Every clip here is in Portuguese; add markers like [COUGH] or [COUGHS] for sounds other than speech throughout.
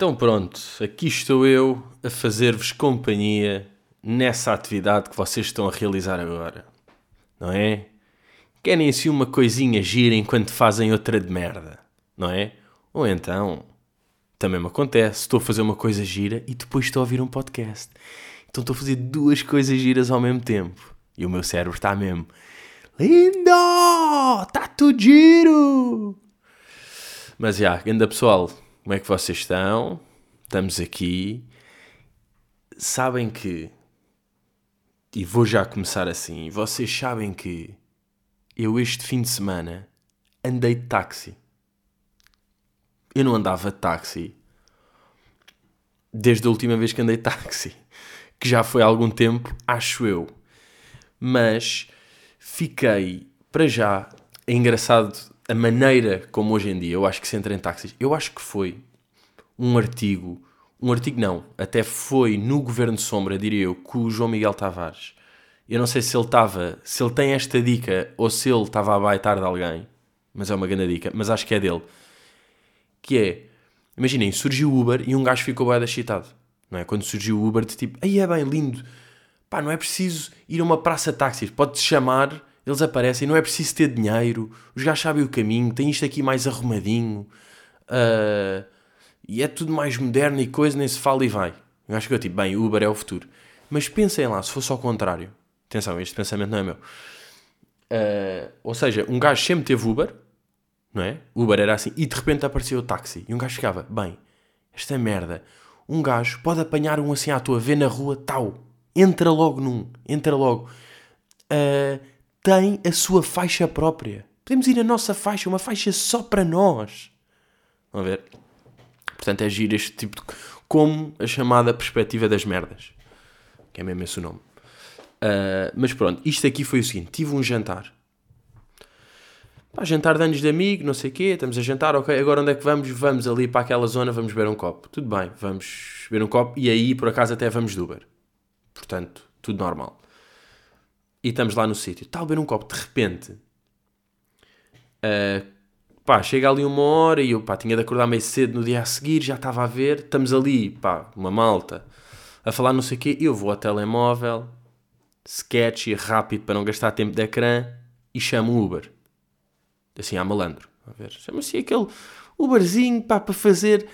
Então pronto, aqui estou eu a fazer-vos companhia nessa atividade que vocês estão a realizar agora. Não é? Querem assim uma coisinha gira enquanto fazem outra de merda, não é? Ou então, também me acontece, estou a fazer uma coisa gira e depois estou a ouvir um podcast. Então estou a fazer duas coisas giras ao mesmo tempo. E o meu cérebro está mesmo. Lindo! Está tudo giro! Mas já, ainda pessoal, como é que vocês estão? Estamos aqui. Sabem que. E vou já começar assim. Vocês sabem que eu este fim de semana andei de táxi. Eu não andava de táxi desde a última vez que andei de táxi, [LAUGHS] que já foi há algum tempo, acho eu. Mas fiquei, para já, é engraçado a maneira como hoje em dia eu acho que se entra em táxis, eu acho que foi um artigo, um artigo não, até foi no Governo de Sombra, diria eu, com o João Miguel Tavares. Eu não sei se ele estava, se ele tem esta dica ou se ele estava a baitar de alguém, mas é uma grande dica, mas acho que é dele. Que é, imaginem, surgiu o Uber e um gajo ficou bem excitado, não é? Quando surgiu o Uber, de tipo, aí é bem lindo, pá, não é preciso ir a uma praça de táxis, pode-se chamar eles aparecem, não é preciso ter dinheiro, os gajos sabem o caminho, tem isto aqui mais arrumadinho, uh, e é tudo mais moderno e coisa, nem se fala e vai. Eu acho que eu tipo, bem, Uber é o futuro. Mas pensem lá, se fosse ao contrário. Atenção, este pensamento não é meu. Uh, ou seja, um gajo sempre teve Uber, não é? Uber era assim, e de repente apareceu o táxi. E um gajo ficava, bem, esta merda, um gajo pode apanhar um assim à tua, vê na rua, tal, entra logo num, entra logo. Uh, tem a sua faixa própria. Podemos ir a nossa faixa, uma faixa só para nós. Vão ver? Portanto, é giro este tipo de. Como a chamada perspectiva das merdas. Que é mesmo esse o nome. Uh, mas pronto, isto aqui foi o seguinte: tive um jantar. Pá, jantar de anos de amigo, não sei o quê, estamos a jantar, ok, agora onde é que vamos? Vamos ali para aquela zona, vamos beber um copo. Tudo bem, vamos beber um copo e aí por acaso até vamos de Uber. Portanto, tudo normal e estamos lá no sítio, está a beber um copo, de repente, uh, pá, chega ali uma hora e eu, pá, tinha de acordar meio cedo no dia a seguir, já estava a ver, estamos ali, pá, uma malta, a falar não sei o quê, eu vou ao telemóvel, sketch e rápido para não gastar tempo de ecrã, e chamo o Uber. Assim, a malandro. A ver, chama-se aquele Uberzinho, pá, para fazer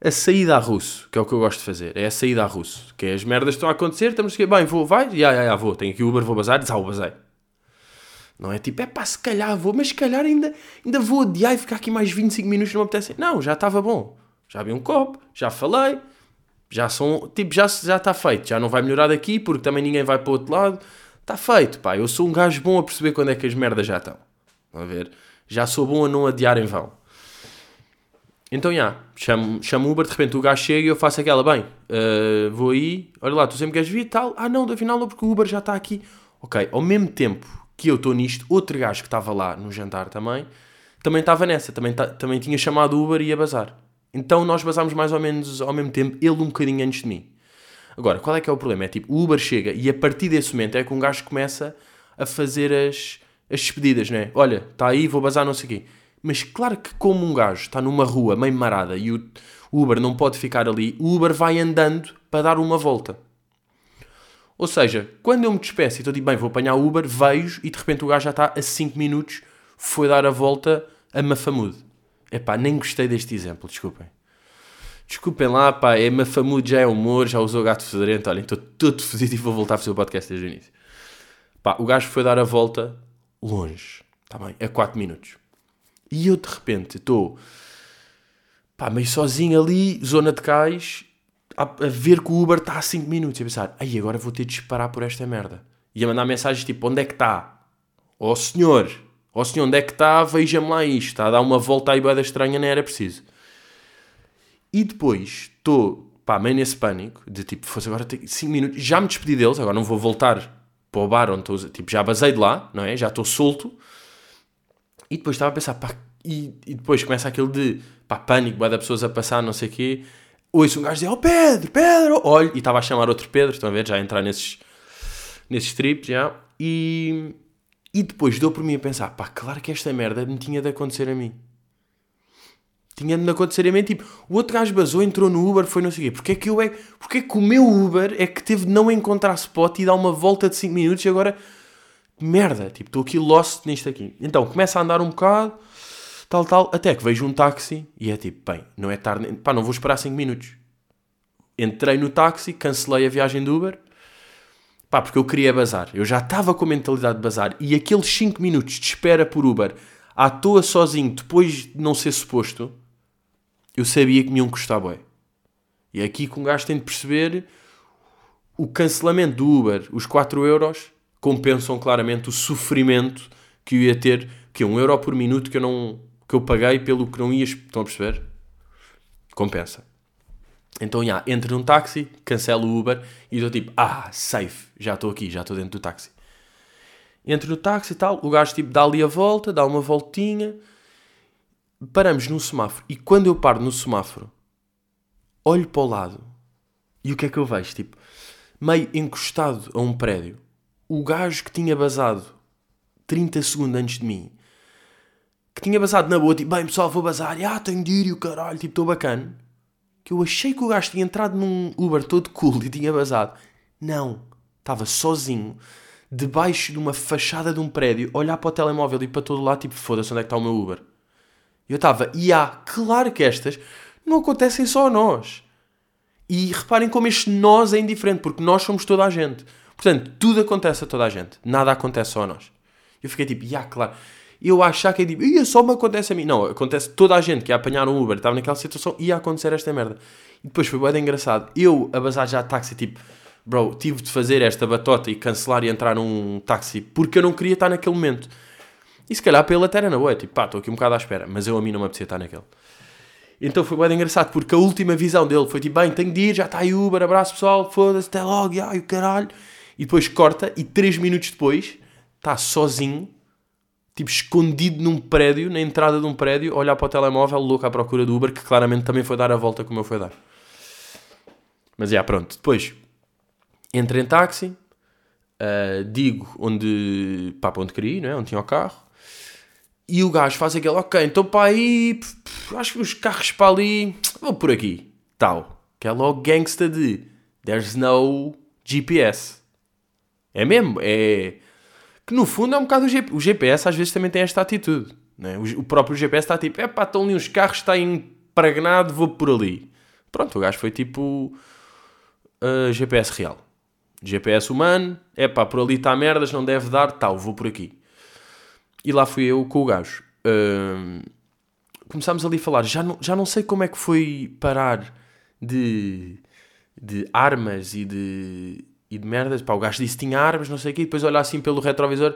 a saída a russo, que é o que eu gosto de fazer, é a saída a russo, que é as merdas estão a acontecer, estamos aqui, bem, vou, vai, já, já, já, vou, tenho aqui Uber, vou bazar, ah, basei. Não é tipo, é pá, se calhar vou, mas se calhar ainda, ainda vou adiar e ficar aqui mais 25 minutos, não me apetece. Não, já estava bom, já vi um copo, já falei, já são, tipo, já já está feito, já não vai melhorar daqui, porque também ninguém vai para o outro lado, está feito, pá, eu sou um gajo bom a perceber quando é que as merdas já estão, a ver, já sou bom a não adiar em vão. Então, já, yeah, chamo, chamo Uber, de repente o gajo chega e eu faço aquela, bem, uh, vou aí, olha lá, tu sempre queres vir e tal, ah não, afinal não, porque o Uber já está aqui. Ok, ao mesmo tempo que eu estou nisto, outro gajo que estava lá no jantar também, também estava nessa, também, também tinha chamado o Uber e ia bazar. Então nós bazámos mais ou menos ao mesmo tempo, ele um bocadinho antes de mim. Agora, qual é que é o problema? É tipo, o Uber chega e a partir desse momento é que um gajo começa a fazer as, as despedidas, não é? Olha, está aí, vou bazar, não sei o quê. Mas claro que como um gajo está numa rua meio marada e o Uber não pode ficar ali, o Uber vai andando para dar uma volta. Ou seja, quando eu me despeço e estou tipo, bem, vou apanhar o Uber, vejo e de repente o gajo já está a 5 minutos, foi dar a volta a Mafamude. Epá, nem gostei deste exemplo, desculpem. Desculpem lá, pá, é Mafamude, já é humor, já usou gato fedorento, olhem, estou todo fedido e vou voltar a fazer o podcast desde o início. Pá, o gajo foi dar a volta longe, está bem, a 4 minutos. E eu de repente estou pá, meio sozinho ali, zona de cais, a, a ver que o Uber está a 5 minutos e a pensar, aí agora vou ter de disparar por esta merda. E a mandar mensagens tipo, onde é que está? Ó oh, senhor, ó oh, senhor, onde é que está? Veja-me lá isto. Está a dar uma volta aí boeda estranha, nem era preciso. E depois estou, pá, meio nesse pânico, de tipo, fosse agora 5 minutos, já me despedi deles, agora não vou voltar para o bar onde estou, tipo, já basei de lá, não é? Já estou solto e depois estava a pensar, pá, e, e depois começa aquele de, pá, pânico, vai da pessoas a passar, não sei o quê. Ouço um gajo dizer, oh Pedro, Pedro, olha, e estava a chamar outro Pedro, estão a ver, já a entrar nesses, nesses trips, já. E, e depois dou por mim a pensar, pá, claro que esta merda me tinha de acontecer a mim. Tinha de acontecer a mim, tipo, o outro gajo basou, entrou no Uber, foi não sei o quê. Porquê é que eu é... Porquê é que o meu Uber é que teve de não encontrar spot e dar uma volta de 5 minutos e agora... Merda, tipo, estou aqui lost nisto aqui. Então, começa a andar um bocado, tal, tal, até que vejo um táxi e é tipo, bem, não é tarde, pá, não vou esperar 5 minutos. Entrei no táxi, cancelei a viagem do Uber, pá, porque eu queria bazar. Eu já estava com a mentalidade de bazar e aqueles 5 minutos de espera por Uber, à toa sozinho, depois de não ser suposto, eu sabia que me iam custar bem. E é aqui que um gajo tem de perceber o cancelamento do Uber, os 4 euros, compensam claramente o sofrimento que eu ia ter, que é 1 euro por minuto que eu, não, que eu paguei pelo que não ia. Estão a perceber? Compensa. Então, já, entro num táxi, cancelo o Uber e estou tipo, ah, safe, já estou aqui, já estou dentro do táxi. Entro no táxi e tal, o gajo tipo dá ali a volta, dá uma voltinha, paramos no semáforo e quando eu paro no semáforo, olho para o lado e o que é que eu vejo? Tipo, meio encostado a um prédio, o gajo que tinha basado 30 segundos antes de mim, que tinha basado na boa, tipo, bem pessoal, vou bazar, ah, tenho de ir e o caralho, tipo, estou bacana, que eu achei que o gajo tinha entrado num Uber todo cool e tinha basado. Não, estava sozinho, debaixo de uma fachada de um prédio, olhar para o telemóvel e para todo lado, tipo, foda-se, onde é que está o meu Uber? E eu estava, e há, claro que estas não acontecem só a nós. E reparem como este nós é indiferente, porque nós somos toda a gente. Portanto, tudo acontece a toda a gente. Nada acontece só a nós. Eu fiquei tipo, ah, claro. Eu achar que é tipo, ia só me acontece a mim. Não, acontece toda a gente que ia apanhar um Uber, estava naquela situação, ia acontecer esta merda. E depois foi bem engraçado. Eu, a bazar já táxi, tipo, bro, tive de fazer esta batota e cancelar e entrar num táxi porque eu não queria estar naquele momento. E se calhar pela até era na boa, tipo, pá, estou aqui um bocado à espera, mas eu a mim não me apetecia estar naquele. Então foi bem engraçado, porque a última visão dele foi tipo, bem, tenho de ir, já está aí Uber, abraço pessoal, foda-se, até logo, ai o caralho. E depois corta, e 3 minutos depois, está sozinho, tipo, escondido num prédio, na entrada de um prédio, olhar para o telemóvel, louco à procura do Uber, que claramente também foi dar a volta como eu fui dar. Mas já, pronto. Depois, entro em táxi, uh, digo onde, pá, para onde queria ir, não é? onde tinha o carro, e o gajo faz aquele, ok, então para aí, acho que os carros para ali, vou por aqui, tal. Que é logo gangsta de there's no GPS. É mesmo, é... Que no fundo é um bocado o, G... o GPS às vezes também tem esta atitude. Né? O, próprio GPS está tipo, é pá, estão ali uns carros, está impregnado, vou por ali. Pronto, o gajo foi tipo uh, GPS real. GPS humano, é pá, por ali está merdas, não deve dar, tal, vou por aqui. E lá fui eu com o gajo. Uh, começámos ali a falar. Já não, já não sei como é que foi parar de, de armas e de, e de merdas. Pá, o gajo disse que tinha armas, não sei o quê. E depois olhar assim pelo retrovisor.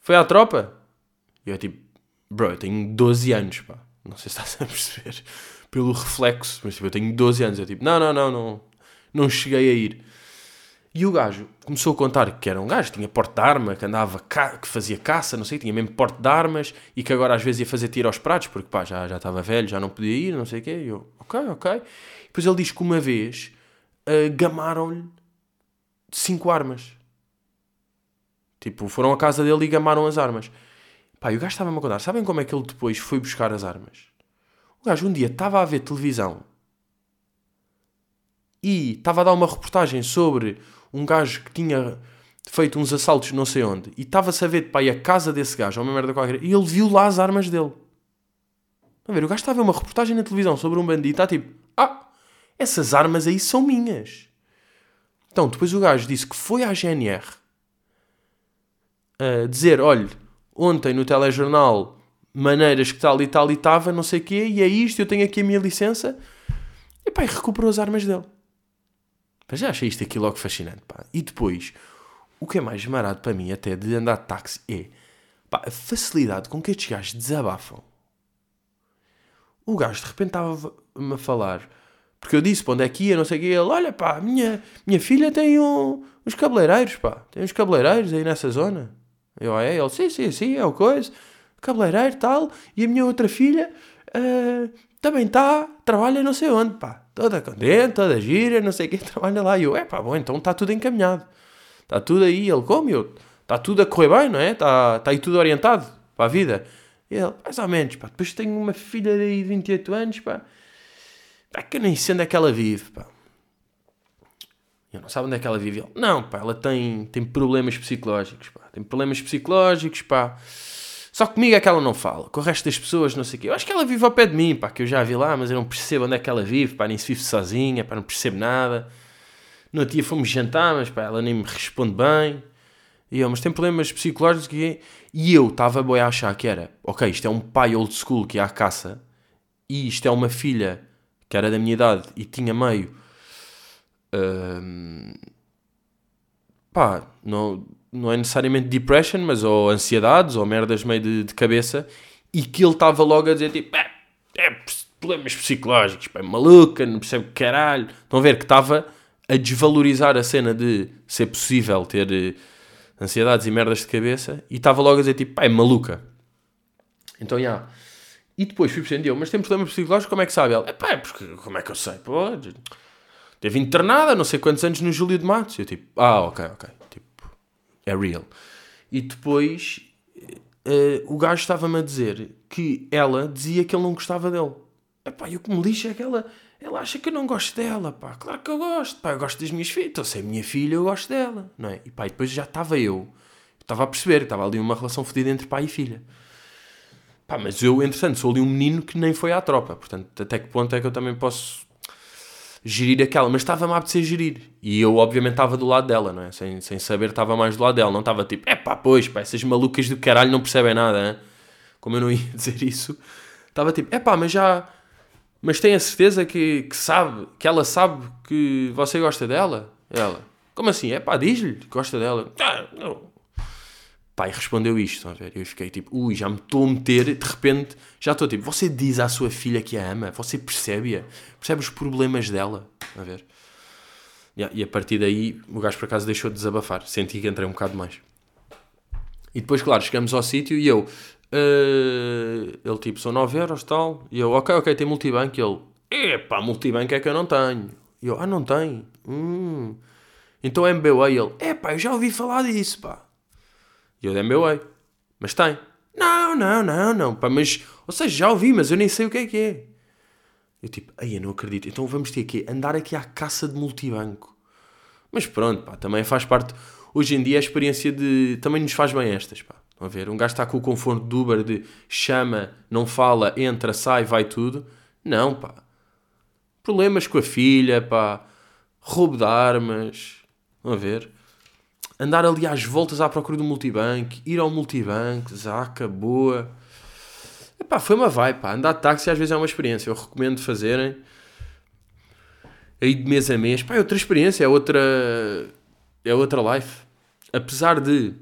Foi à tropa? E eu tipo, bro, eu tenho 12 anos, pá. Não sei se estás a perceber. Pelo reflexo. Mas tipo, eu tenho 12 anos. Eu tipo, não, não, não, não. Não cheguei a ir. E o gajo começou a contar que era um gajo, tinha porte de arma, que andava, que fazia caça, não sei, tinha mesmo porte de armas e que agora às vezes ia fazer tiro aos pratos, porque pá, já, já estava velho, já não podia ir, não sei o quê. E eu, ok, ok. Depois ele diz que uma vez uh, gamaram-lhe cinco armas. Tipo, foram à casa dele e gamaram as armas. Pá, e o gajo estava-me a contar, sabem como é que ele depois foi buscar as armas? O gajo um dia estava a ver televisão e estava a dar uma reportagem sobre um gajo que tinha feito uns assaltos não sei onde e estava-se a ver pai, a casa desse gajo, uma merda qualquer, e ele viu lá as armas dele. A ver, o gajo está a ver uma reportagem na televisão sobre um bandido e está tipo, ah, essas armas aí são minhas. Então, depois o gajo disse que foi à GNR a dizer, olha, ontem no telejornal maneiras que tal e tal e estava, não sei o quê, e é isto, eu tenho aqui a minha licença. E pá, recuperou as armas dele. Mas já achei isto aqui logo fascinante, pá. E depois, o que é mais marado para mim até de andar de táxi é pá, a facilidade com que estes gajos desabafam. O gajo de repente estava-me a falar, porque eu disse para onde é que ia, não sei o que, ele, olha pá, minha, minha filha tem um, uns cabeleireiros, pá, tem uns cabeleireiros aí nessa zona. Eu, ah, é? Ele, sim, sim, sim, é o coisa, cabeleireiro tal, e a minha outra filha uh, também está, trabalha não sei onde, pá toda contente, toda gira, não sei o que, [LAUGHS] trabalha lá. E eu, é pá, bom, então está tudo encaminhado. Está tudo aí, ele come, eu, está tudo a correr bem, não é? Está, está aí tudo orientado para a vida. E ele, mais ou menos, pá. Depois tenho uma filha de 28 anos, pá. Pá, que eu nem sei onde é que ela vive, pá. Eu não sabe onde é que ela vive. Ele, não, pá, ela tem, tem problemas psicológicos, pá. Tem problemas psicológicos, pá. Só comigo é que ela não fala. Com o resto das pessoas, não sei o quê. Eu acho que ela vive ao pé de mim, pá, que eu já vi lá, mas eu não percebo onde é que ela vive, pá. Nem se vive sozinha, pá, não percebo nada. No dia fomos jantar, mas pá, ela nem me responde bem. E eu, mas tem problemas psicológicos e, e eu estava boi a achar que era, ok, isto é um pai old school que ia à caça e isto é uma filha que era da minha idade e tinha meio hum, pá, não, não é necessariamente depression, mas ou ansiedades ou merdas meio de, de cabeça e que ele estava logo a dizer tipo, é, é problemas psicológicos, pá, é maluca, não percebe caralho. Estão a ver que estava a desvalorizar a cena de ser possível ter eh, ansiedades e merdas de cabeça e estava logo a dizer tipo, pá, é maluca. Então, já. Yeah. E depois fui percebendo, mas tem problemas psicológicos, como é que sabe? Ela, é pá, porque como é que eu sei? Pô, teve internada, não sei quantos anos no Júlio de Matos. Eu tipo, ah, ok, ok. Tipo, é real. E depois uh, o gajo estava-me a dizer que ela dizia que ele não gostava dele. É pá, e o que me lixa é que ela, ela acha que eu não gosto dela, pá. Claro que eu gosto, pá. Eu gosto das minhas filhas. Então, se é minha filha, eu gosto dela, não é? E pá, e depois já estava eu. Estava a perceber, estava ali uma relação fodida entre pai e filha. Pá, mas eu, entretanto, sou ali um menino que nem foi à tropa. Portanto, até que ponto é que eu também posso gerir aquela? Mas estava-me a apetecer gerir. E eu, obviamente, estava do lado dela, não é? Sem, sem saber, estava mais do lado dela. Não estava tipo, é pá, pois, pá, essas malucas do caralho não percebem nada, hein? Como eu não ia [LAUGHS] dizer isso. Estava tipo, é pá, mas já... Mas tem a certeza que, que sabe, que ela sabe que você gosta dela? Ela, como assim? É pá, diz-lhe que gosta dela. Ah, não, pai respondeu isto, a ver? Eu fiquei tipo, ui, já me estou a meter, de repente, já estou tipo, você diz à sua filha que a ama, você percebe-a, percebe os problemas dela, a ver? E a partir daí, o gajo por acaso deixou de desabafar, senti que entrei um bocado mais. E depois, claro, chegamos ao sítio e eu, uh, ele tipo, são 9 euros tal, e eu, ok, ok, tem multibanco, e ele, epá, multibanco é que eu não tenho. E eu, ah, não tem? Hum. Então MBA, ele, epá, eu já ouvi falar disso, pá. E eu dei way. Mas tem. Não, não, não, não. Pá, mas, ou seja, já ouvi, mas eu nem sei o que é que é. Eu tipo, ai, eu não acredito. Então vamos ter que andar aqui à caça de multibanco. Mas pronto, pá, também faz parte. Hoje em dia a experiência de. Também nos faz bem estas, pá. Estão a ver? Um gajo está com o conforto do Uber de chama, não fala, entra, sai, vai tudo. Não, pá. Problemas com a filha, pá. Roubo de armas. Estão a ver? Andar ali às voltas à procura do multibanco, ir ao multibanco, zaca, boa. Epá, foi uma vibe, pá. Andar de táxi às vezes é uma experiência. Eu recomendo fazerem. Aí de mês a mês. Pá, é outra experiência, é outra... É outra life. Apesar de,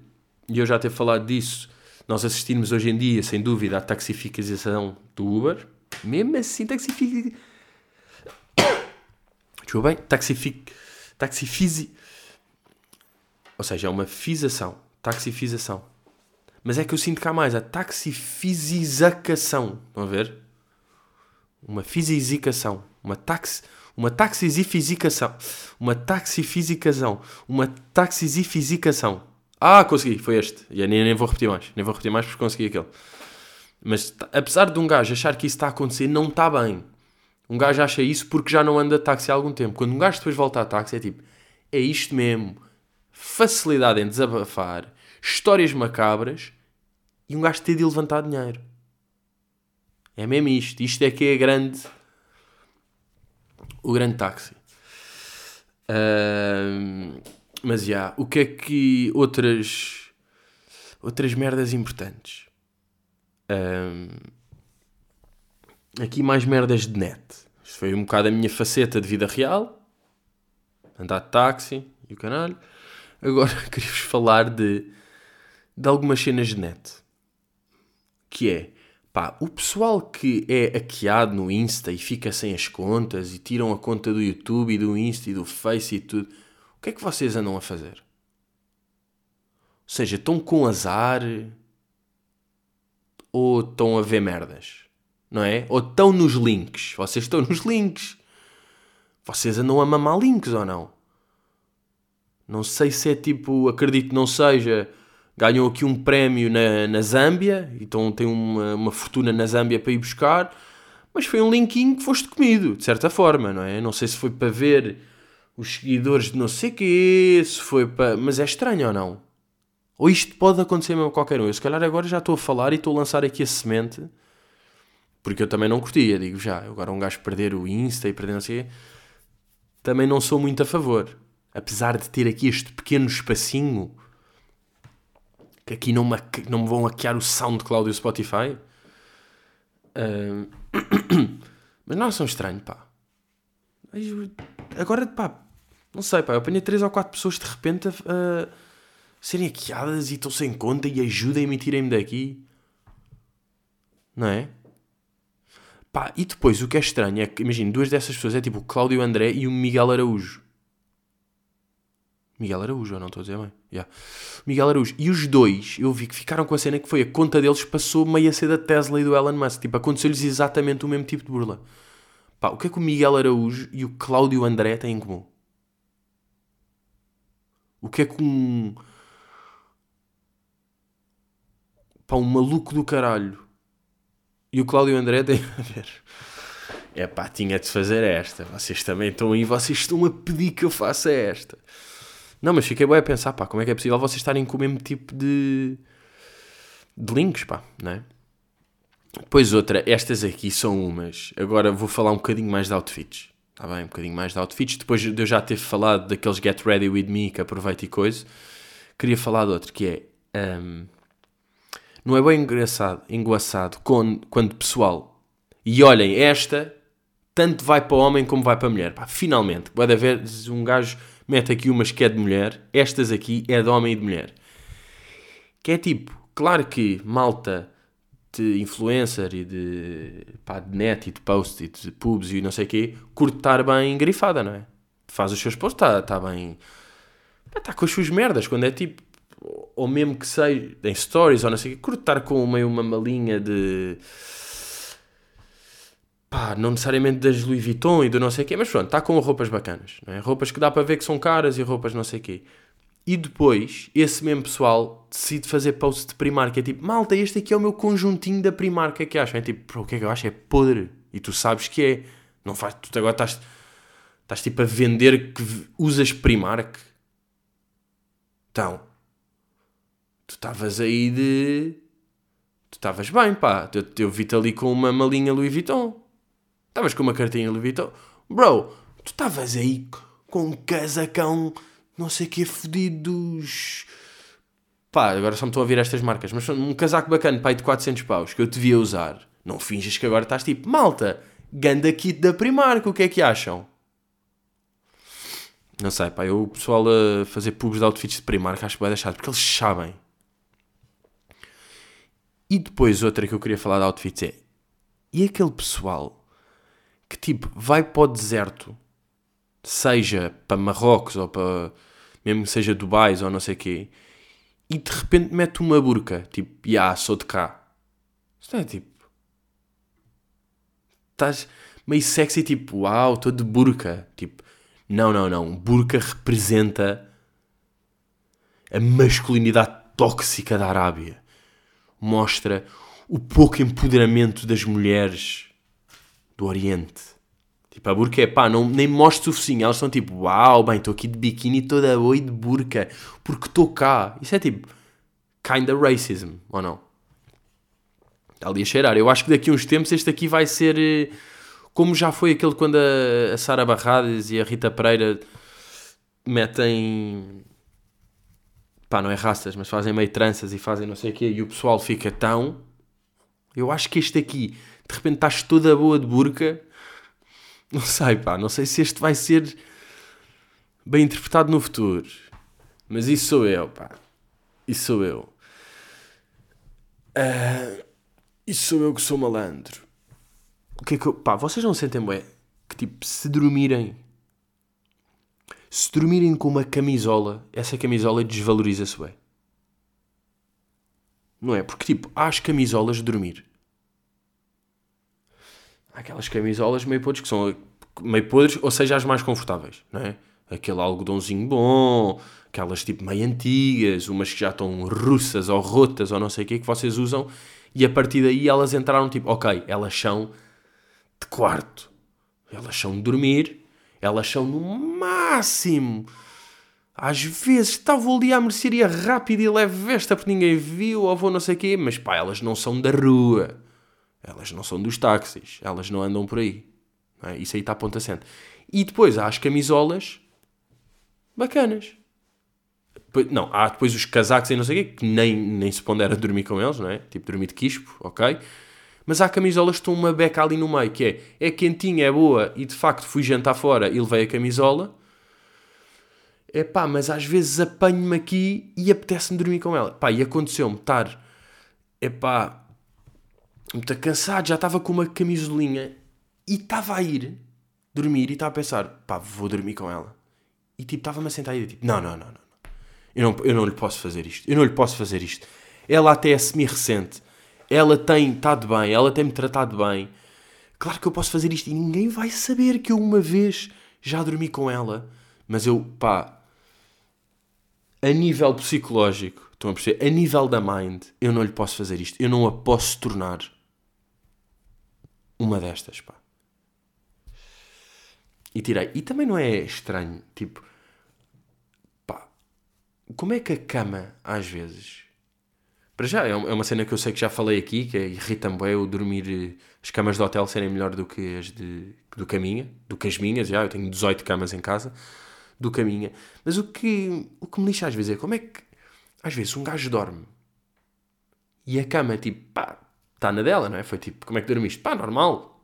e eu já ter falado disso, nós assistirmos hoje em dia, sem dúvida, à taxificação do Uber. Mesmo assim, taxific... [COUGHS] Desculpa bem? Taxific... Taxifisi ou seja, é uma fisação. Taxifização. Mas é que eu sinto cá mais a taxifisizacação. Estão a ver? Uma fisizicação. Uma taxi. Uma taxifisicação. Uma taxifisicação. Uma taxifisicação. Ah, consegui. Foi este. E nem, nem vou repetir mais. Nem vou repetir mais porque consegui aquele. Mas apesar de um gajo achar que isso está a acontecer, não está bem. Um gajo acha isso porque já não anda de táxi há algum tempo. Quando um gajo depois volta a táxi, é tipo: é isto mesmo facilidade em desabafar, histórias macabras e um gajo ter de levantar dinheiro. É mesmo isto. Isto é que é grande. O grande táxi. Uh, mas já, yeah, o que é que outras outras merdas importantes? Aqui mais merdas de net. Isto foi um bocado a minha faceta de vida real. Andar de táxi e o canalho. Agora [LAUGHS] queria-vos falar de, de algumas cenas de net. Que é, pá, o pessoal que é hackeado no Insta e fica sem as contas e tiram a conta do YouTube e do Insta e do Face e tudo, o que é que vocês andam a fazer? Ou seja, estão com azar ou estão a ver merdas? Não é? Ou estão nos links? Vocês estão nos links. Vocês andam a mamar links ou não? Não sei se é tipo, acredito não seja ganhou aqui um prémio na, na Zâmbia, então tem uma, uma fortuna na Zâmbia para ir buscar, mas foi um linkinho que foste comido, de certa forma, não é? Não sei se foi para ver os seguidores de não sei quê, se foi para... Mas é estranho ou não? Ou isto pode acontecer mesmo a qualquer um? Eu se calhar agora já estou a falar e estou a lançar aqui a semente, porque eu também não curtia, digo já. Agora um gajo perder o Insta e perder não sei quê, também não sou muito a favor. Apesar de ter aqui este pequeno espacinho que aqui não me, não me vão hackear o SoundCloud e o Spotify. Uh... [COUGHS] Mas não, são estranho, pá. Agora, pá, não sei, pá, eu apanhei 3 ou 4 pessoas de repente a, a serem hackeadas e estão sem conta e ajudem-me e tirem-me daqui. Não é? Pá, e depois o que é estranho é que, imagina, duas dessas pessoas é tipo o Cláudio André e o Miguel Araújo. Miguel Araújo, ou não estou a dizer bem? Yeah. Miguel Araújo. E os dois, eu vi que ficaram com a cena que foi a conta deles passou meio a ser da Tesla e do Elon Musk. Tipo, aconteceu-lhes exatamente o mesmo tipo de burla. Pá, o que é que o Miguel Araújo e o Cláudio André têm em comum? O que é que um. Pá, um maluco do caralho e o Cláudio André têm a ver? É pá, tinha de fazer esta. Vocês também estão aí, vocês estão a pedir que eu faça esta. Não, mas fiquei bem a pensar, pá, como é que é possível vocês estarem com o mesmo tipo de, de links, pá, não é? Depois outra, estas aqui são umas. Agora vou falar um bocadinho mais de outfits. Está bem? Um bocadinho mais de outfits. Depois de eu já ter falado daqueles Get Ready With Me que aproveito e coisa, queria falar de outro que é. Um, não é bem engraçado, engraçado quando, quando pessoal. E olhem, esta tanto vai para homem como vai para mulher. Pá, finalmente, pode haver um gajo mete aqui umas que é de mulher, estas aqui é de homem e de mulher. Que é tipo, claro que malta de influencer e de, pá, de net e de post e de pubs e não sei o quê, curte estar bem grifada, não é? Faz os seus posts, está tá bem. Está com as suas merdas, quando é tipo. Ou mesmo que seja em stories ou não sei o quê, curte estar com meio uma malinha de pá, não necessariamente das Louis Vuitton e do não sei o quê, mas pronto, está com roupas bacanas, é? roupas que dá para ver que são caras e roupas não sei o quê. E depois, esse mesmo pessoal decide fazer post de Primark, é tipo, malta, este aqui é o meu conjuntinho da Primark, é que acham? É tipo, o que é que eu acho? É podre. E tu sabes que é. Não faz, tu agora estás, estás tipo a vender que usas Primark. Então, tu estavas aí de... Tu estavas bem, pá. Eu, eu vi-te ali com uma malinha Louis Vuitton. Estavas com uma cartinha Vuitton. Bro, tu estavas aí com um casacão, não sei o que, fodidos. Pá, agora só me estão a ouvir estas marcas, mas um casaco bacana, pai, de 400 paus, que eu devia usar. Não finges que agora estás tipo, malta, ganda kit da Primark, o que é que acham? Não sei, pá, eu o pessoal a fazer pubs de outfits de Primark acho que vai deixar, porque eles sabem. E depois outra que eu queria falar de outfits é, e aquele pessoal que tipo vai para o deserto, seja para Marrocos ou para mesmo que seja Dubai ou não sei quê, e de repente mete uma burca, tipo, ya, yeah, sou de cá. Isto é tipo. Estás meio sexy, tipo, uau, estou de burca. Tipo, não, não, não. Burca representa a masculinidade tóxica da Arábia. Mostra o pouco empoderamento das mulheres do Oriente. Tipo, a burca é pá, não, nem mostro o focinho. Elas são tipo, uau, bem, estou aqui de biquíni toda oi de burca, porque estou cá. Isso é tipo, kinda racism, ou não? Está ali a cheirar. Eu acho que daqui a uns tempos este aqui vai ser eh, como já foi aquele quando a, a Sara Barradas e a Rita Pereira metem pá, não é raças, mas fazem meio tranças e fazem não sei o quê e o pessoal fica tão. Eu acho que este aqui de repente estás toda boa de burca. Não sei, pá, não sei se este vai ser bem interpretado no futuro. Mas isso sou eu, pá. Isso sou eu. Uh, isso sou eu que sou malandro. O que é que eu... Pá, vocês não sentem bem que tipo, se dormirem... Se dormirem com uma camisola, essa camisola desvaloriza-se bem. Não é? Porque tipo, há as camisolas de dormir aquelas camisolas meio podres que são meio podres, ou seja, as mais confortáveis, não é? aquele algodãozinho bom, aquelas tipo meio antigas, umas que já estão russas ou rotas ou não sei o que que vocês usam, e a partir daí elas entraram tipo, ok, elas são de quarto, elas são de dormir, elas são no máximo. Às vezes estava ali à mercearia rápida e leve vesta porque ninguém viu ou vou não sei o quê, mas pá, elas não são da rua. Elas não são dos táxis. Elas não andam por aí. É? Isso aí está a ponta assente. E depois há as camisolas bacanas. Não, há depois os casacos e não sei o quê, que nem, nem se pondera dormir com eles, não é? Tipo dormir de quispo, ok? Mas há camisolas que estão uma beca ali no meio, que é, é quentinha, é boa, e de facto fui jantar fora e levei a camisola. É pá, mas às vezes apanho-me aqui e apetece-me dormir com ela. Pá, e aconteceu-me estar, é pá, muito cansado, já estava com uma camisolinha e estava a ir dormir e estava a pensar, pá, vou dormir com ela. E tipo, estava-me a sentar e tipo, não, não, não, não. Eu não, eu não lhe posso fazer isto. Eu não lhe posso fazer isto. Ela até é semi-recente. Ela tem estado bem. Ela tem-me tratado bem. Claro que eu posso fazer isto e ninguém vai saber que eu uma vez já dormi com ela. Mas eu, pá, a nível psicológico, estão a perceber? A nível da mind, eu não lhe posso fazer isto. Eu não a posso tornar uma destas, pá. E tirei. E também não é estranho, tipo, pá, como é que a cama, às vezes, para já, é, é uma cena que eu sei que já falei aqui, que é, irrita-me bem o dormir, as camas de hotel serem melhor do que as de, do caminha, do que as minhas, já, eu tenho 18 camas em casa, do caminha. Mas o que, o que me lixa às vezes é como é que, às vezes, um gajo dorme e a cama, tipo, pá, está na dela, não é? Foi tipo, como é que dormiste? Pá, normal,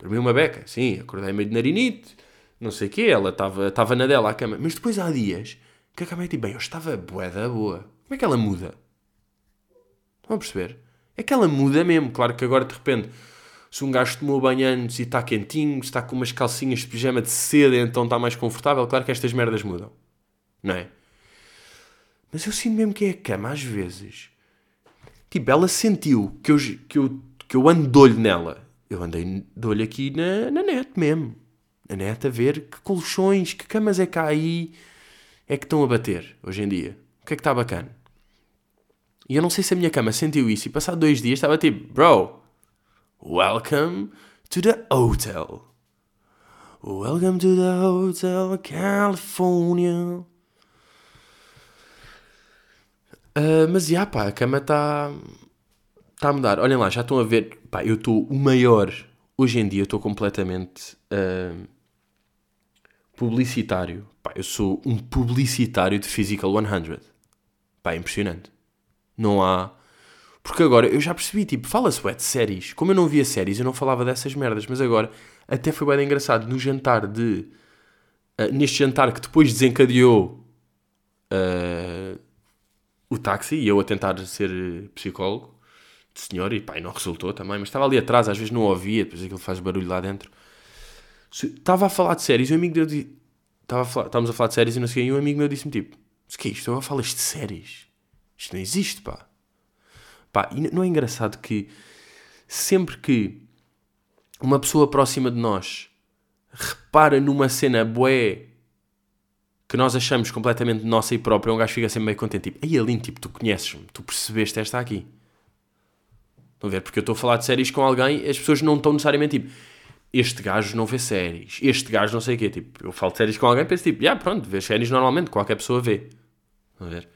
Dormi uma beca, sim, acordei meio de narinite, não sei o quê, ela estava na dela à cama. Mas depois há dias que a cama é tipo, bem, eu estava bué da boa. Como é que ela muda? Estão a perceber? É que ela muda mesmo. Claro que agora, de repente, se um gajo tomou banho antes e está quentinho, se está com umas calcinhas de pijama de seda, então está mais confortável, claro que estas merdas mudam. Não é? Mas eu sinto mesmo que é a cama, às vezes. Tipo, ela sentiu que eu, que eu, que eu ando de olho nela eu andei de olho aqui na, na net mesmo. Na net a ver que colchões, que camas é que há aí é que estão a bater hoje em dia. O que é que está bacana? E eu não sei se a minha cama sentiu isso e passado dois dias estava tipo, bro, welcome to the hotel. Welcome to the hotel California. Uh, mas já pá, a cama está Está a mudar. Olhem lá, já estão a ver. Pá, eu estou o maior. Hoje em dia estou completamente uh, publicitário. Pá, eu sou um publicitário de Physical 100. Pá, é impressionante. Não há. Porque agora eu já percebi, tipo, fala-se de séries. Como eu não via séries, eu não falava dessas merdas. Mas agora até foi bem engraçado. No jantar de. Uh, neste jantar que depois desencadeou uh, o táxi e eu a tentar ser psicólogo de senhor, e pá, e não resultou também, mas estava ali atrás, às vezes não ouvia, depois aquilo faz barulho lá dentro. Estava a falar de séries e um amigo meu disse, estávamos a falar de séries e não sei e um amigo meu disse-me tipo, o que é isto? Agora falas de séries? Isto não existe, pá. Pá, e não é engraçado que sempre que uma pessoa próxima de nós repara numa cena bué que nós achamos completamente nossa e própria, um gajo fica sempre meio contente, tipo, aí Aline, tipo, tu conheces-me, tu percebeste esta aqui. Estão a ver? Porque eu estou a falar de séries com alguém as pessoas não estão necessariamente tipo este gajo não vê séries, este gajo não sei o quê. Tipo, eu falo de séries com alguém e penso tipo, yeah, pronto, vê séries normalmente, qualquer pessoa vê. Estão a ver?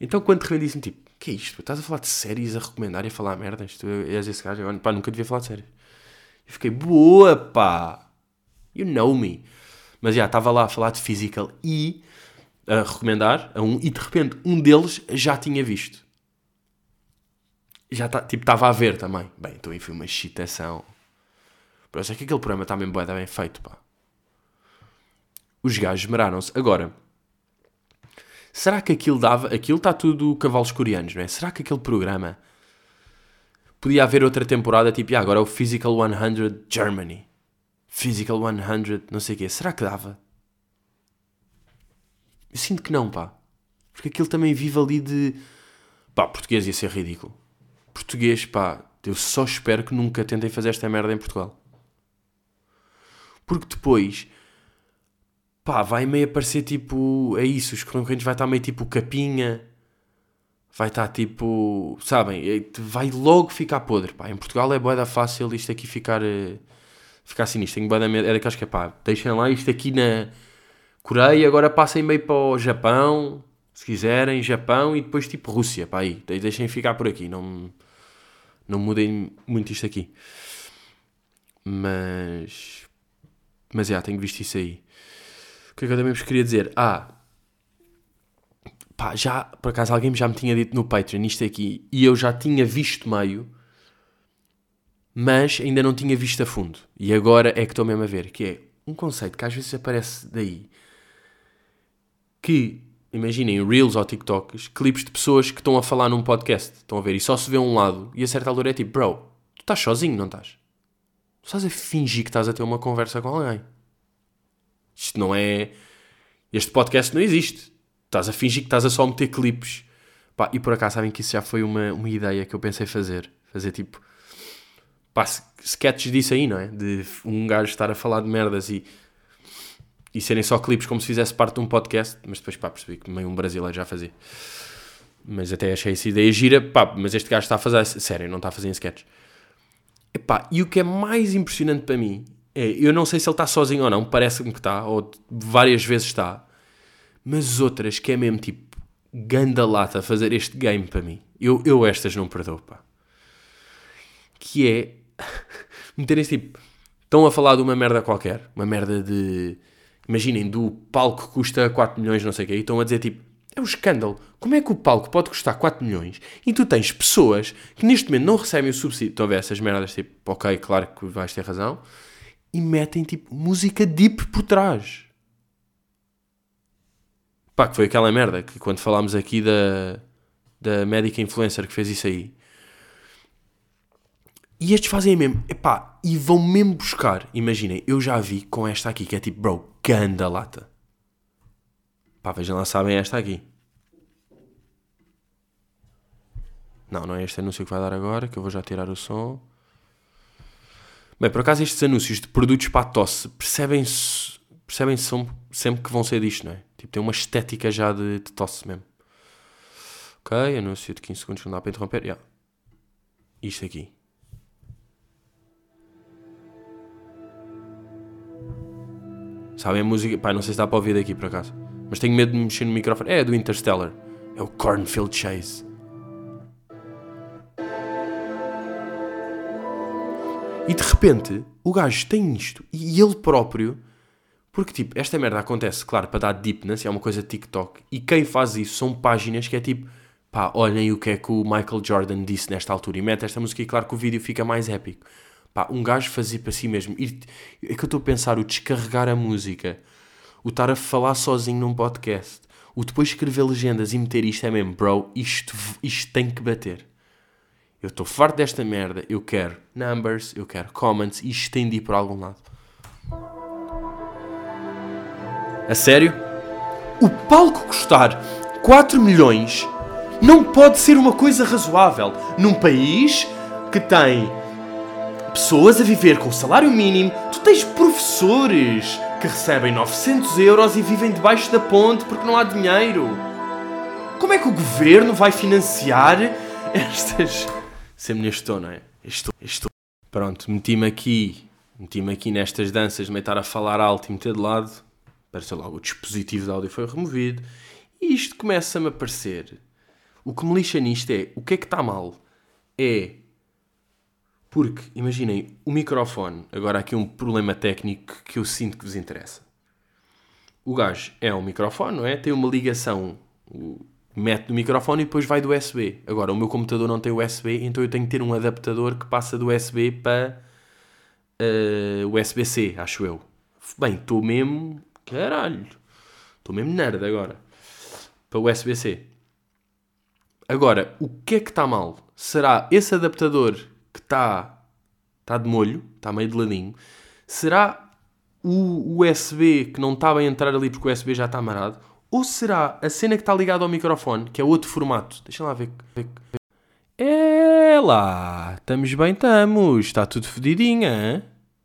Então quando de disse-me tipo, que é isto? Estás a falar de séries, a recomendar e a falar merdas? Tu és esse gajo agora, pá, nunca devia falar de séries. Eu fiquei, boa pá, you know me. Mas já, estava lá a falar de physical e a recomendar a um, e de repente um deles já tinha visto já tá, tipo, estava a ver também. Bem, então aí foi uma excitação. Por isso é que aquele programa está bem, bem feito, pá. Os gajos esmeraram-se. Agora, será que aquilo dava... Aquilo está tudo cavalos coreanos, não é? Será que aquele programa... Podia haver outra temporada, tipo, ah, agora é o Physical 100 Germany. Physical 100, não sei o quê. Será que dava? Eu sinto que não, pá. Porque aquilo também vive ali de... Pá, português ia ser ridículo português, pá, eu só espero que nunca tentem fazer esta merda em Portugal. Porque depois, pá, vai meio aparecer tipo, é isso, os concorrentes vai estar meio tipo capinha, vai estar tipo, sabem, é, vai logo ficar podre, pá. Em Portugal é boeda fácil isto aqui ficar, eh, ficar sinistro, tenho boeda medo, é daqueles que é pá, deixem lá isto aqui na Coreia, agora passem meio para o Japão, se quiserem, Japão e depois tipo Rússia, pá, aí, deixem ficar por aqui, não, não mudem muito isto aqui. Mas, mas já, tenho visto isso aí. O que é que eu também vos queria dizer? Ah, pá, já, por acaso alguém já me tinha dito no Patreon isto aqui e eu já tinha visto meio, mas ainda não tinha visto a fundo. E agora é que estou mesmo a ver, que é um conceito que às vezes aparece daí, que, imaginem, Reels ou TikToks, clipes de pessoas que estão a falar num podcast, estão a ver, e só se vê um lado, e a certa altura é tipo, bro, tu estás sozinho, não estás? Tu estás a fingir que estás a ter uma conversa com alguém. Isto não é... Este podcast não existe. Estás a fingir que estás a só meter clipes. E por acaso sabem que isso já foi uma, uma ideia que eu pensei fazer. Fazer tipo... Pá, sketches disso aí, não é? De um gajo estar a falar de merdas e... E serem só clipes como se fizesse parte de um podcast. Mas depois, pá, percebi que meio um brasileiro já fazia. Mas até achei essa ideia gira. Pá, mas este gajo está a fazer... Sério, não está a fazer em sketches. Epá, e o que é mais impressionante para mim é, eu não sei se ele está sozinho ou não, parece-me que está, ou várias vezes está, mas outras que é mesmo tipo ganda lata fazer este game para mim. Eu, eu estas não perdoo, pá. Que é meterem-se tipo, estão a falar de uma merda qualquer, uma merda de. Imaginem, do palco que custa 4 milhões, não sei o quê, e estão a dizer tipo, é um escândalo. Como é que o palco pode custar 4 milhões e tu tens pessoas que neste momento não recebem o subsídio? Estão a ver essas merdas tipo, ok, claro que vais ter razão. E metem tipo música deep por trás. Pá, que foi aquela merda que quando falámos aqui da, da médica influencer que fez isso aí. E estes fazem mesmo, epá, e vão mesmo buscar. Imaginem, eu já vi com esta aqui que é tipo, bro, ganda lata. Pá, vejam lá, sabem esta aqui. Não, não é este anúncio que vai dar agora, que eu vou já tirar o som. Bem, por acaso estes anúncios de produtos para a tosse percebem-se percebem sempre que vão ser disto, não é? Tipo, tem uma estética já de, de tosse mesmo. Ok, anúncio de 15 segundos, não dá para interromper. Yeah. Isto aqui. Sabem a música? Pá, não sei se dá para ouvir daqui por acaso. Mas tenho medo de mexer no microfone. É do Interstellar. É o Cornfield Chase. E de repente, o gajo tem isto. E ele próprio. Porque, tipo, esta merda acontece, claro, para dar deepness. É uma coisa de TikTok. E quem faz isso são páginas que é tipo. Pá, olhem o que é que o Michael Jordan disse nesta altura. E mete esta música e, claro, que o vídeo fica mais épico. Pá, um gajo fazer para si mesmo. Ir, é que eu estou a pensar, o descarregar a música o estar a falar sozinho num podcast, o depois escrever legendas e meter isto é mesmo, bro, isto, isto tem que bater. Eu estou farto desta merda, eu quero numbers, eu quero comments e isto tem de ir por algum lado. A sério? O palco custar 4 milhões não pode ser uma coisa razoável num país que tem pessoas a viver com o salário mínimo, tu tens professores que recebem 900 euros e vivem debaixo da ponte porque não há dinheiro. Como é que o governo vai financiar estas. Sempre neste tom, não é? Estou, estou. Pronto, meti-me aqui, meti-me aqui nestas danças, de me estar a falar alto e meter de lado. Apareceu logo o dispositivo de áudio foi removido. E isto começa-me a aparecer. O que me lixa nisto é o que é que está mal? É porque, imaginem, o microfone, agora aqui um problema técnico que eu sinto que vos interessa. O gajo é um microfone, não é? Tem uma ligação, mete no microfone e depois vai do USB. Agora, o meu computador não tem USB, então eu tenho que ter um adaptador que passa do USB para uh, USB-C, acho eu. Bem, estou mesmo. Caralho! Estou mesmo nerd agora. Para USB-C. Agora, o que é que está mal? Será esse adaptador que está tá de molho, está meio de ladinho, será o USB que não está bem a entrar ali porque o USB já está amarrado? Ou será a cena que está ligada ao microfone, que é outro formato? Deixa lá ver. É lá, estamos bem, estamos. Está tudo fedidinho, hein?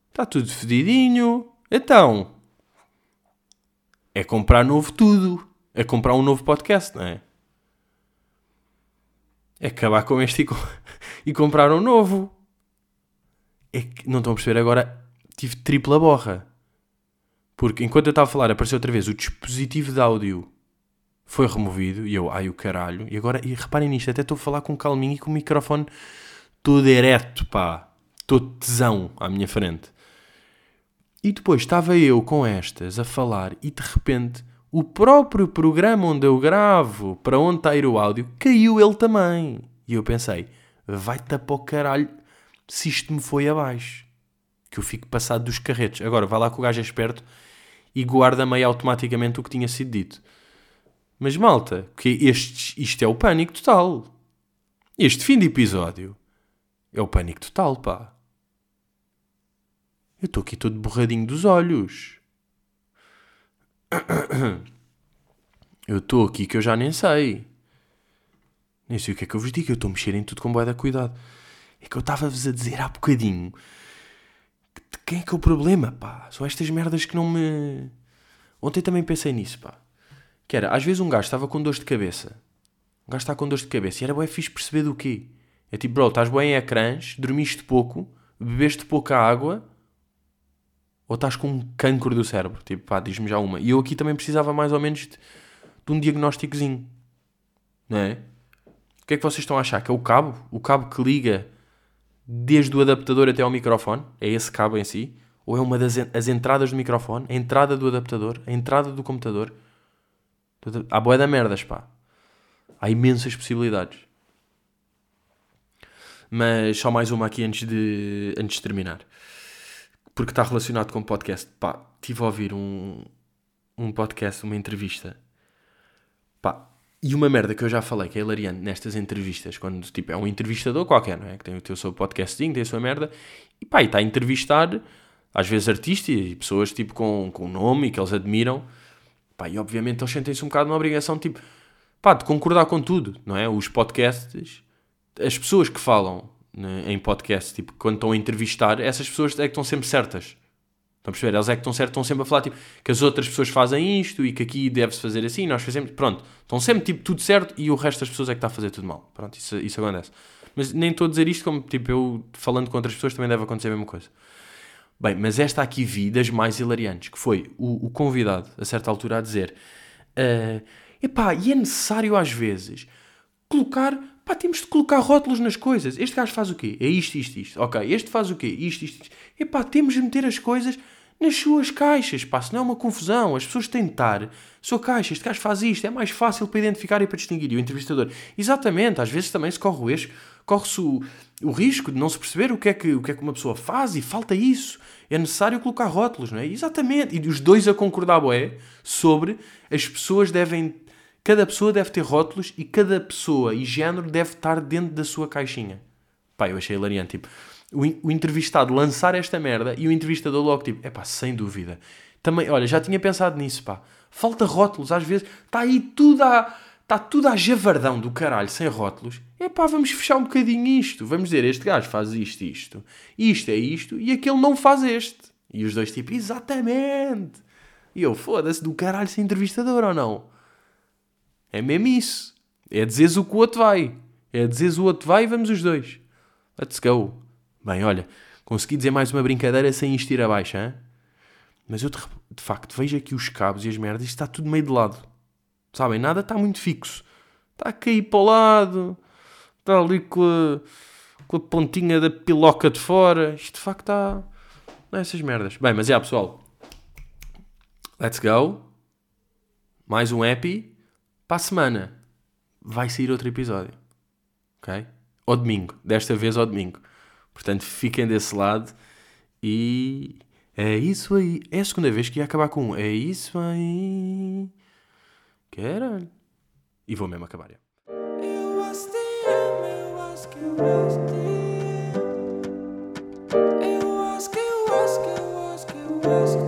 Está tudo fedidinho. Então, é comprar novo tudo. É comprar um novo podcast, não é? Acabar com este e, com... [LAUGHS] e comprar um novo. É que não estão a perceber agora. Tive tripla borra. Porque enquanto eu estava a falar, apareceu outra vez o dispositivo de áudio foi removido. E eu, ai o caralho. E agora, e reparem nisto, até estou a falar com calminho e com o microfone todo ereto, pá. Todo tesão à minha frente. E depois estava eu com estas a falar e de repente o próprio programa onde eu gravo, para onde está a ir o áudio, caiu ele também. E eu pensei, vai-te para o caralho se isto me foi abaixo. Que eu fico passado dos carretos. Agora, vai lá que o gajo é esperto e guarda meio automaticamente o que tinha sido dito. Mas malta, que este, isto é o pânico total. Este fim de episódio é o pânico total, pá. Eu estou aqui todo borradinho dos olhos. [COUGHS] Eu estou aqui que eu já nem sei. Nem sei o que é que eu vos digo. Eu estou a mexer em tudo com boa cuidado. É que eu estava-vos a dizer há bocadinho. De quem é que é o problema, pá? São estas merdas que não me. Ontem também pensei nisso, pá. Que era, às vezes um gajo estava com dor de cabeça. Um gajo está com dor de cabeça. E era bem fixe perceber do quê. É tipo, bro, estás bem em ecrãs, dormiste pouco, bebeste pouca água, ou estás com um cancro do cérebro. Tipo, pá, diz-me já uma. E eu aqui também precisava mais ou menos de, de um diagnósticozinho. Não é? O que é que vocês estão a achar? Que é o cabo? O cabo que liga desde o adaptador até ao microfone? É esse cabo em si? Ou é uma das as entradas do microfone? A entrada do adaptador? A entrada do computador? Há boé da merdas, pá. Há imensas possibilidades. Mas só mais uma aqui antes de, antes de terminar. Porque está relacionado com podcast. Pá, estive a ouvir um, um podcast, uma entrevista. Pá, e uma merda que eu já falei, que é hilariante nestas entrevistas, quando tipo, é um entrevistador qualquer, não é? Que tem o teu seu podcasting, tem a sua merda, e pá, e está a entrevistar, às vezes artistas e pessoas tipo com, com nome e que eles admiram, pá, e obviamente eles sentem-se um bocado uma obrigação, tipo, pá, de concordar com tudo, não é? Os podcasts, as pessoas que falam em podcast, tipo, quando estão a entrevistar, essas pessoas é que estão sempre certas. Estão a perceber? Eles é que estão certos, estão sempre a falar tipo, que as outras pessoas fazem isto e que aqui deve-se fazer assim, nós fazemos. Pronto, estão sempre tipo tudo certo e o resto das pessoas é que está a fazer tudo mal. Pronto, isso, isso acontece. Mas nem estou a dizer isto como tipo eu falando com outras pessoas também deve acontecer a mesma coisa. Bem, mas esta aqui vi das mais hilariantes, que foi o, o convidado, a certa altura, a dizer: uh, epá, e é necessário às vezes colocar Pá, temos de colocar rótulos nas coisas. Este gajo faz o quê? É isto, isto, isto. Ok, este faz o quê? Isto, isto, isto. E pá, temos de meter as coisas nas suas caixas, pá, senão é uma confusão. As pessoas têm de estar, sua caixa, este gajo faz isto, é mais fácil para identificar e para distinguir. E o entrevistador, exatamente, às vezes também se corre o eixo, corre-se o, o risco de não se perceber o que, é que, o que é que uma pessoa faz e falta isso. É necessário colocar rótulos, não é? Exatamente. E os dois a concordar, boé, sobre as pessoas devem Cada pessoa deve ter rótulos e cada pessoa e género deve estar dentro da sua caixinha. Pá, eu achei hilariante. Tipo, o, entrevistado lançar esta merda e o entrevistador logo, tipo, é pá, sem dúvida. Também, olha, já tinha pensado nisso, pá. Falta rótulos, às vezes. Está aí tudo a. Está tudo a javardão do caralho, sem rótulos. É pá, vamos fechar um bocadinho isto. Vamos dizer, este gajo faz isto, isto. Isto é isto e aquele não faz este. E os dois, tipo, exatamente. E eu, foda-se, do caralho ser entrevistador ou não? É mesmo isso. É dizeres o que o outro vai. É dizeres o outro vai e vamos os dois. Let's go. Bem, olha, consegui dizer mais uma brincadeira sem isto ir abaixo, hein? Mas eu de, de facto vejo aqui os cabos e as merdas está tudo meio de lado. Sabem? Nada está muito fixo. Está a cair para o lado. Está ali com a, com a pontinha da piloca de fora. Isto de facto está. Não é essas merdas. Bem, mas é, pessoal. Let's go. Mais um happy. Para a semana vai sair outro episódio. Ok? Ao domingo. Desta vez ao domingo. Portanto, fiquem desse lado e. É isso aí. É a segunda vez que ia acabar com um. É isso aí. Caralho. E vou mesmo acabar. Eu eu acho que eu acho que. Eu acho que eu acho que eu acho que.